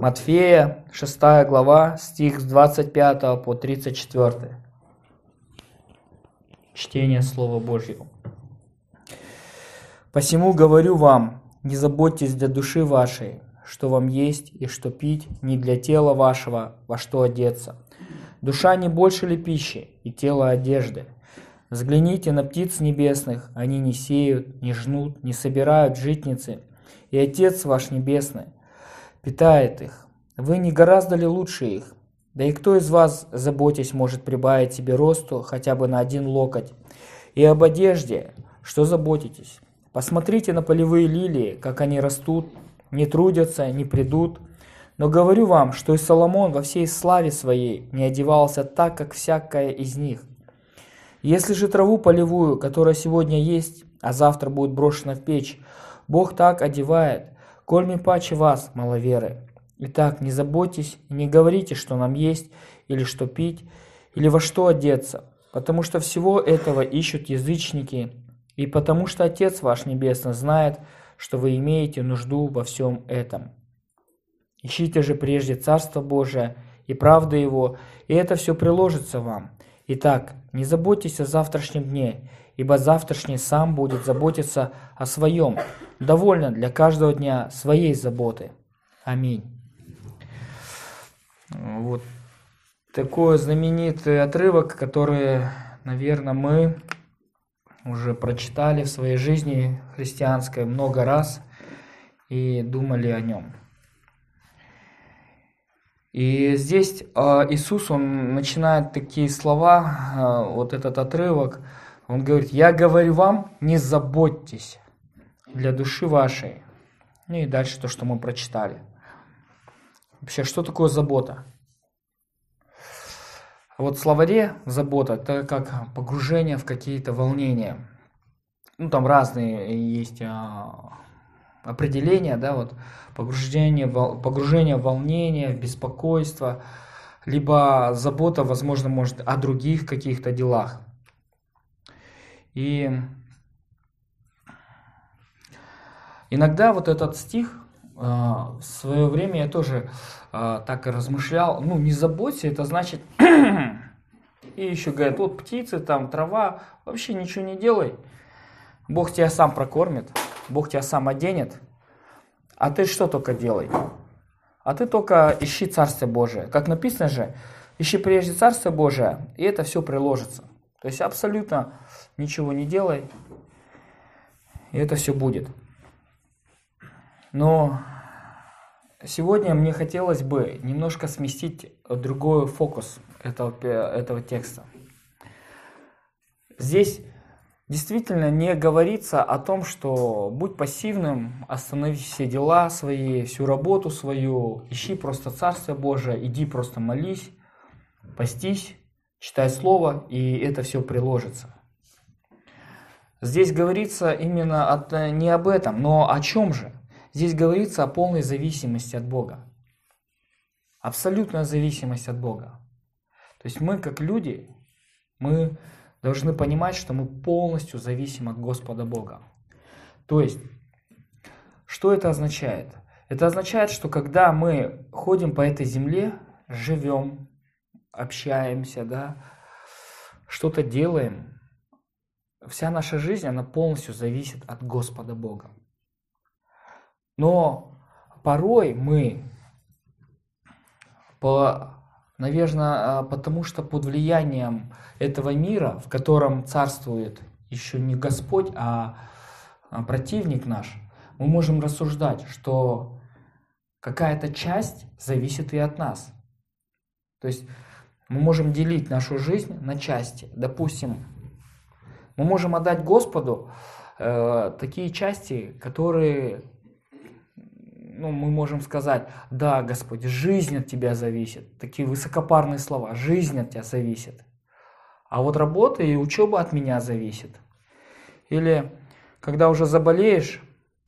Матфея, 6 глава, стих с 25 по 34. Чтение Слова Божьего. «Посему говорю вам, не заботьтесь для души вашей, что вам есть и что пить, не для тела вашего, во что одеться. Душа не больше ли пищи, и тело одежды? Взгляните на птиц небесных, они не сеют, не жнут, не собирают житницы, и Отец ваш Небесный питает их. Вы не гораздо ли лучше их? Да и кто из вас, заботясь, может прибавить себе росту хотя бы на один локоть? И об одежде, что заботитесь? Посмотрите на полевые лилии, как они растут, не трудятся, не придут. Но говорю вам, что и Соломон во всей славе своей не одевался так, как всякая из них. Если же траву полевую, которая сегодня есть, а завтра будет брошена в печь, Бог так одевает, кольми паче вас, маловеры. Итак, не заботьтесь не говорите, что нам есть, или что пить, или во что одеться, потому что всего этого ищут язычники, и потому что Отец ваш Небесный знает, что вы имеете нужду во всем этом. Ищите же прежде Царство Божие и правды Его, и это все приложится вам. Итак, не заботьтесь о завтрашнем дне, ибо завтрашний сам будет заботиться о своем. Довольно для каждого дня своей заботы. Аминь. Вот такой знаменитый отрывок, который, наверное, мы уже прочитали в своей жизни христианской много раз и думали о нем. И здесь а, Иисус, Он начинает такие слова, а, вот этот отрывок, Он говорит, «Я говорю вам, не заботьтесь для души вашей». Ну и дальше то, что мы прочитали. Вообще, что такое забота? Вот в словаре забота – это как погружение в какие-то волнения. Ну, там разные есть а, определения, да, вот погружение, погружение в волнение, в беспокойство, либо забота, возможно, может о других каких-то делах. И иногда вот этот стих а, в свое время я тоже а, так и размышлял. Ну, не заботься, это значит... И еще говорят, вот птицы, там трава, вообще ничего не делай. Бог тебя сам прокормит, Бог тебя сам оденет. А ты что только делай? А ты только ищи Царство Божие. Как написано же, ищи прежде Царство Божие, и это все приложится. То есть абсолютно ничего не делай, и это все будет. Но сегодня мне хотелось бы немножко сместить другой фокус этого, этого текста. Здесь действительно не говорится о том, что будь пассивным, останови все дела свои, всю работу свою, ищи просто Царство Божие, иди просто молись, постись, читай Слово, и это все приложится. Здесь говорится именно от, не об этом, но о чем же? Здесь говорится о полной зависимости от Бога. Абсолютная зависимость от Бога. То есть мы, как люди, мы должны понимать, что мы полностью зависим от Господа Бога. То есть, что это означает? Это означает, что когда мы ходим по этой земле, живем, общаемся, да, что-то делаем, вся наша жизнь, она полностью зависит от Господа Бога. Но порой мы, по, наверное, потому что под влиянием этого мира, в котором царствует еще не Господь, а противник наш, мы можем рассуждать, что какая-то часть зависит и от нас. То есть мы можем делить нашу жизнь на части. Допустим, мы можем отдать Господу э, такие части, которые ну, мы можем сказать, да, Господь, жизнь от Тебя зависит. Такие высокопарные слова, жизнь от Тебя зависит. А вот работа и учеба от меня зависит. Или когда уже заболеешь,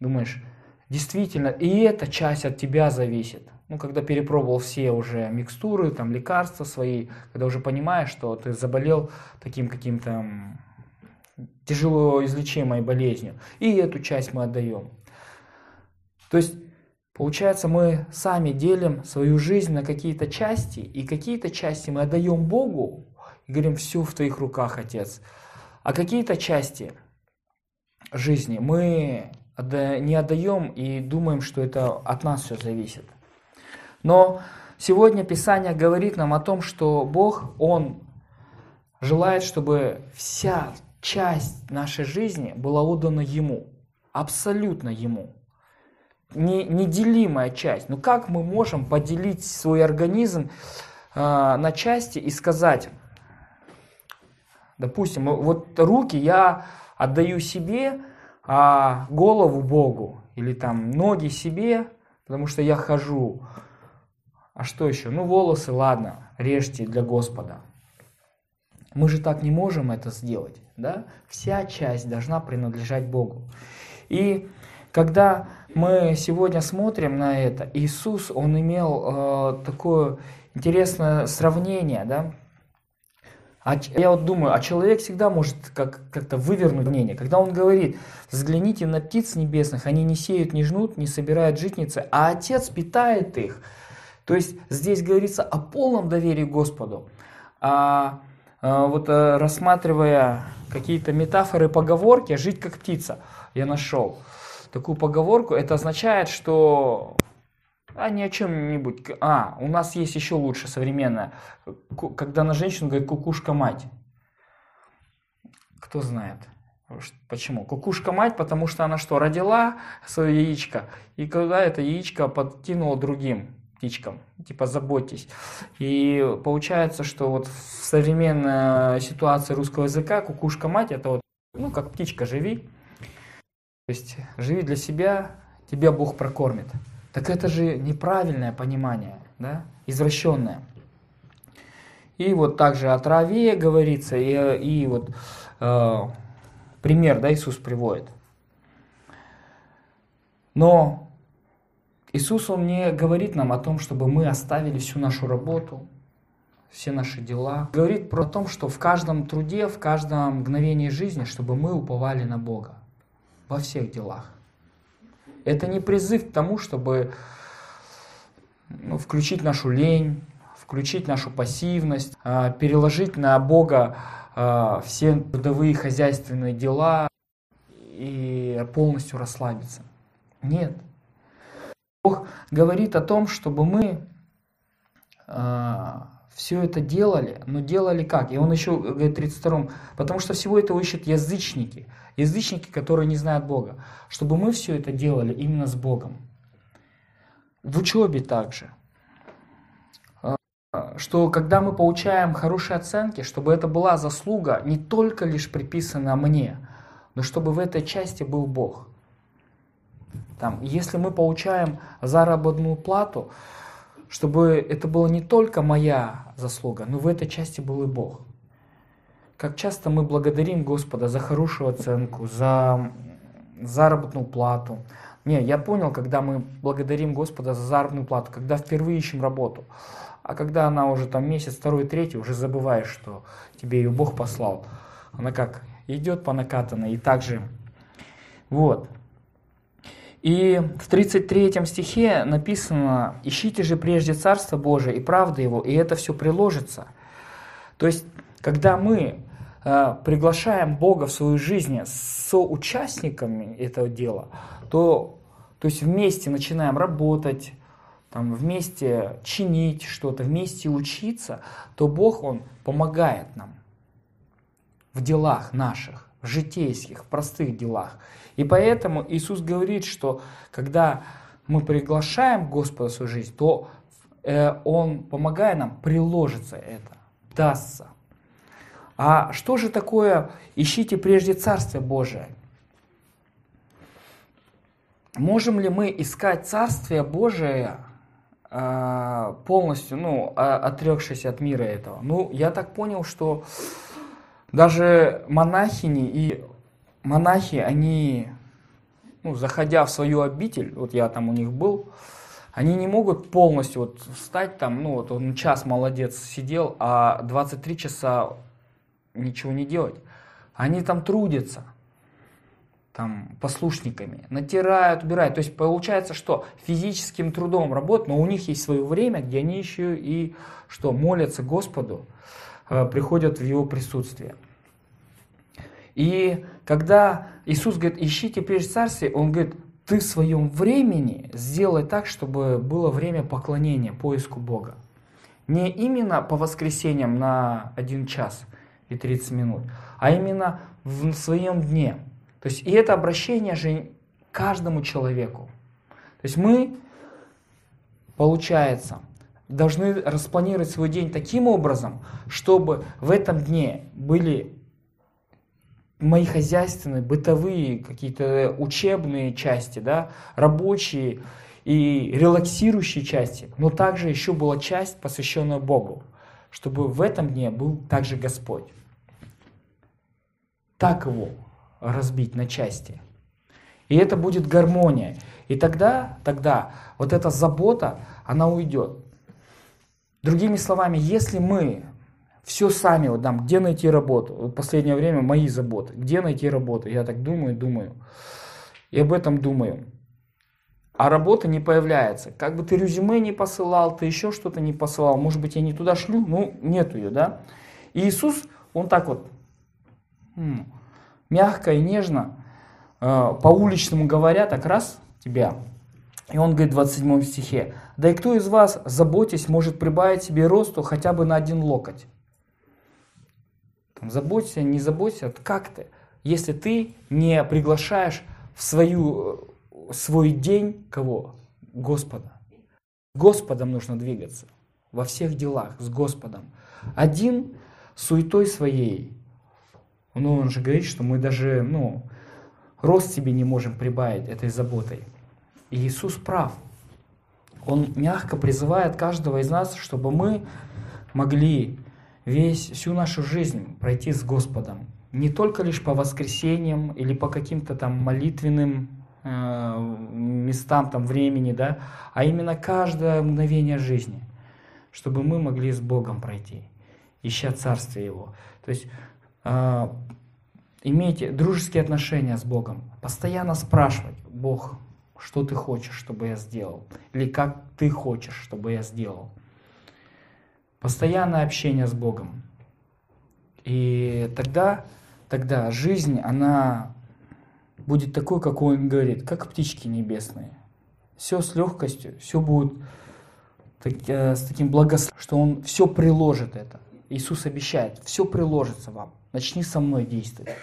думаешь, действительно, и эта часть от тебя зависит. Ну, когда перепробовал все уже микстуры, там, лекарства свои, когда уже понимаешь, что ты заболел таким каким-то тяжело излечимой болезнью. И эту часть мы отдаем. То есть Получается, мы сами делим свою жизнь на какие-то части, и какие-то части мы отдаем Богу и говорим, все в твоих руках, Отец. А какие-то части жизни мы не отдаем и думаем, что это от нас все зависит. Но сегодня Писание говорит нам о том, что Бог, Он желает, чтобы вся часть нашей жизни была отдана Ему, абсолютно Ему не, неделимая часть. Но как мы можем поделить свой организм э, на части и сказать, допустим, вот руки я отдаю себе, а голову Богу, или там ноги себе, потому что я хожу. А что еще? Ну, волосы, ладно, режьте для Господа. Мы же так не можем это сделать, да? Вся часть должна принадлежать Богу. И когда мы сегодня смотрим на это, Иисус, Он имел э, такое интересное сравнение, да? А, я вот думаю, а человек всегда может как, как-то вывернуть мнение. Когда он говорит, взгляните на птиц небесных, они не сеют, не жнут, не собирают житницы, а Отец питает их. То есть здесь говорится о полном доверии Господу. А, а вот а, рассматривая какие-то метафоры, поговорки, жить как птица, я нашел такую поговорку, это означает, что а ни о чем-нибудь. А, у нас есть еще лучше современное, когда на женщину говорит кукушка-мать. Кто знает? Почему? Кукушка-мать, потому что она что, родила свое яичко, и когда это яичко подкинула другим птичкам, типа заботьтесь. И получается, что вот в современной ситуации русского языка кукушка-мать это вот, ну, как птичка, живи. То есть живи для себя, тебя Бог прокормит. Так это же неправильное понимание, да? извращенное. И вот также о траве говорится, и, и вот э, пример да, Иисус приводит. Но Иисус, Он не говорит нам о том, чтобы мы оставили всю нашу работу, все наши дела. Говорит про то, что в каждом труде, в каждом мгновении жизни, чтобы мы уповали на Бога во всех делах. Это не призыв к тому, чтобы ну, включить нашу лень, включить нашу пассивность, а, переложить на Бога а, все трудовые хозяйственные дела и полностью расслабиться. Нет. Бог говорит о том, чтобы мы а, все это делали, но делали как? И он еще говорит 32 потому что всего этого ищут язычники, язычники, которые не знают Бога, чтобы мы все это делали именно с Богом. В учебе также. А, что когда мы получаем хорошие оценки, чтобы это была заслуга не только лишь приписана мне, но чтобы в этой части был Бог. Там, если мы получаем заработную плату, чтобы это была не только моя заслуга, но в этой части был и Бог. Как часто мы благодарим Господа за хорошую оценку, за заработную плату. Не, я понял, когда мы благодарим Господа за заработную плату, когда впервые ищем работу. А когда она уже там месяц, второй, третий, уже забываешь, что тебе ее Бог послал. Она как идет по накатанной и также вот. И в 33 стихе написано, ищите же прежде Царство Божие и правды Его, и это все приложится. То есть, когда мы приглашаем Бога в свою жизнь с соучастниками этого дела, то, то есть вместе начинаем работать, там, вместе чинить что-то, вместе учиться, то Бог, Он помогает нам в делах наших, в житейских, в простых делах. И поэтому Иисус говорит, что когда мы приглашаем Господа в свою жизнь, то э, Он, помогая нам, приложится это, дастся. А что же такое «ищите прежде Царствие Божие»? Можем ли мы искать Царствие Божие э, полностью, ну, отрекшись от мира этого? Ну, я так понял, что даже монахини и монахи, они, ну, заходя в свою обитель, вот я там у них был, они не могут полностью вот встать там, ну вот он час молодец сидел, а 23 часа ничего не делать. Они там трудятся. там, послушниками, натирают, убирают. То есть получается, что физическим трудом работают, но у них есть свое время, где они еще и что молятся Господу, э, приходят в Его присутствие. И когда Иисус говорит, ищите прежде царствие, Он говорит, ты в своем времени сделай так, чтобы было время поклонения, поиску Бога. Не именно по воскресеньям на один час и 30 минут, а именно в своем дне. То есть и это обращение же каждому человеку. То есть мы, получается, должны распланировать свой день таким образом, чтобы в этом дне были мои хозяйственные, бытовые, какие-то учебные части, да, рабочие и релаксирующие части, но также еще была часть, посвященная Богу, чтобы в этом дне был также Господь. Так его разбить на части. И это будет гармония. И тогда, тогда вот эта забота, она уйдет. Другими словами, если мы все сами, вот там, где найти работу? В последнее время мои заботы. Где найти работу? Я так думаю, думаю. И об этом думаю. А работа не появляется. Как бы ты резюме не посылал, ты еще что-то не посылал. Может быть, я не туда шлю? Ну, нет ее, да? И Иисус, он так вот мягко и нежно, э, по уличному говоря, так раз тебя. И он говорит в 27 стихе, «Да и кто из вас, заботясь, может прибавить себе росту хотя бы на один локоть?» Там, заботься, не заботься, как ты? Если ты не приглашаешь в свою, свой день кого? Господа. Господом нужно двигаться во всех делах, с Господом. Один суетой своей. Но он же говорит, что мы даже, ну, рост себе не можем прибавить этой заботой. И Иисус прав. Он мягко призывает каждого из нас, чтобы мы могли весь, всю нашу жизнь пройти с Господом. Не только лишь по воскресеньям или по каким-то там молитвенным э, местам, там времени, да, а именно каждое мгновение жизни, чтобы мы могли с Богом пройти, ища Царствие Его. То есть имейте дружеские отношения с Богом, постоянно спрашивать, Бог, что ты хочешь, чтобы я сделал, или как ты хочешь, чтобы я сделал. Постоянное общение с Богом. И тогда, тогда жизнь, она будет такой, как он говорит, как птички небесные. Все с легкостью, все будет так, э, с таким благословением, что он все приложит это. Иисус обещает, все приложится вам. Начни со мной действовать.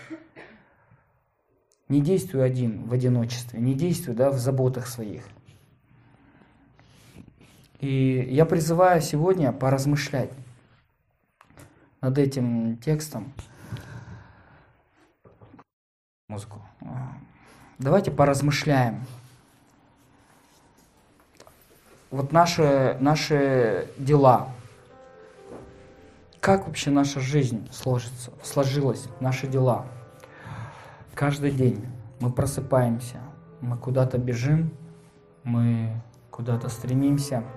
Не действуй один в одиночестве, не действуй да, в заботах своих. И я призываю сегодня поразмышлять над этим текстом. Музыку. Давайте поразмышляем. Вот наши, наши дела. Как вообще наша жизнь сложится, сложилась, наши дела? Каждый день мы просыпаемся, мы куда-то бежим, мы куда-то стремимся –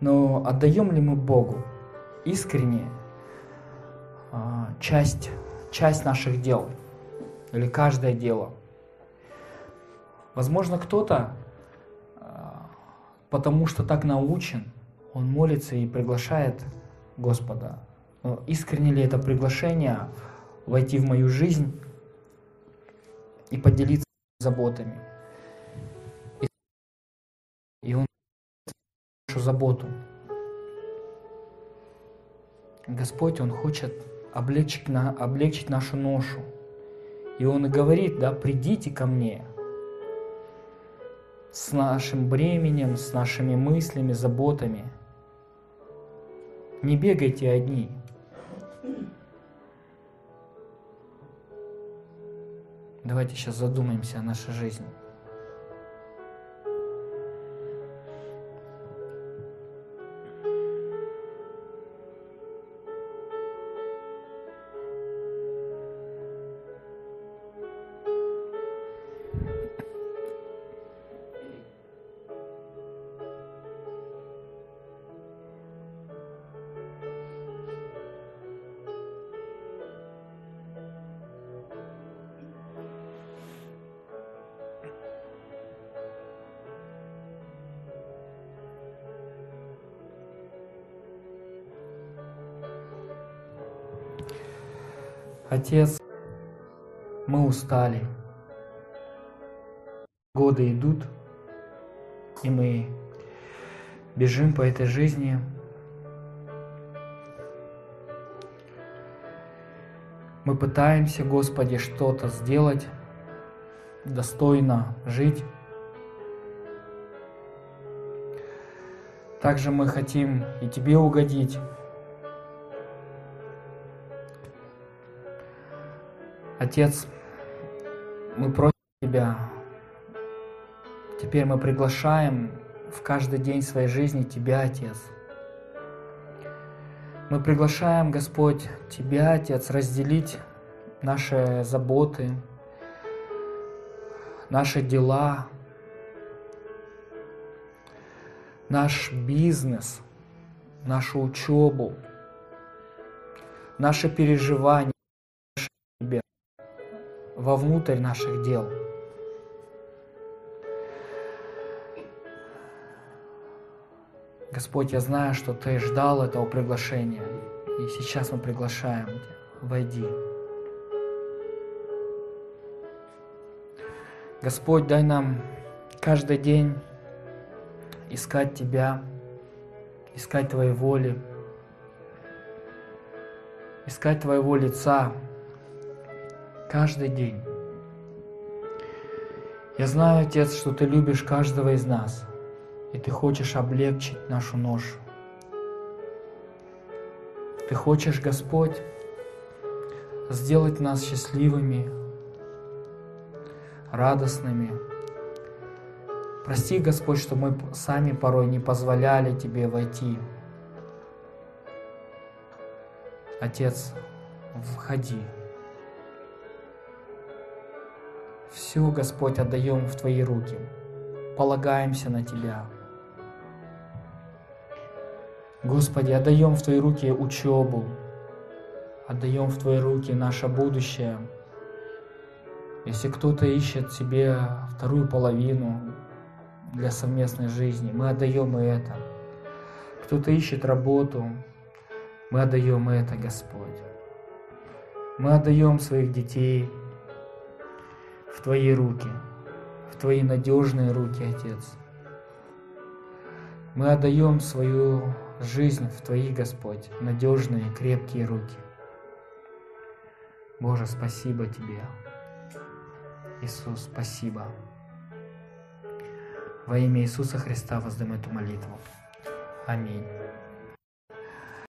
но отдаем ли мы Богу искренне а, часть, часть наших дел или каждое дело? Возможно, кто-то, а, потому что так научен, он молится и приглашает Господа. Искренне ли это приглашение войти в мою жизнь и поделиться заботами? И он нашу заботу. Господь, Он хочет облегчить, на, облегчить нашу ношу. И Он и говорит, да, придите ко мне с нашим бременем, с нашими мыслями, заботами. Не бегайте одни. Давайте сейчас задумаемся о нашей жизни. Отец, мы устали. Годы идут, и мы бежим по этой жизни. Мы пытаемся, Господи, что-то сделать, достойно жить. Также мы хотим и Тебе угодить. Отец, мы просим Тебя, теперь мы приглашаем в каждый день своей жизни Тебя, Отец. Мы приглашаем, Господь, Тебя, Отец, разделить наши заботы, наши дела, наш бизнес, нашу учебу, наши переживания вовнутрь наших дел. Господь, я знаю, что Ты ждал этого приглашения, и сейчас мы приглашаем Тебя. Войди. Господь, дай нам каждый день искать Тебя, искать Твоей воли, искать Твоего лица каждый день. Я знаю, Отец, что Ты любишь каждого из нас, и Ты хочешь облегчить нашу ношу. Ты хочешь, Господь, сделать нас счастливыми, радостными, Прости, Господь, что мы сами порой не позволяли Тебе войти. Отец, входи. Все, Господь, отдаем в Твои руки. Полагаемся на Тебя. Господи, отдаем в Твои руки учебу, отдаем в Твои руки наше будущее. Если кто-то ищет себе вторую половину, для совместной жизни. Мы отдаем и это. Кто-то ищет работу, мы отдаем это, Господь. Мы отдаем своих детей в Твои руки, в Твои надежные руки, Отец. Мы отдаем свою жизнь в Твои, Господь, надежные, крепкие руки. Боже, спасибо Тебе. Иисус, спасибо. Во имя Иисуса Христа воздам эту молитву. Аминь.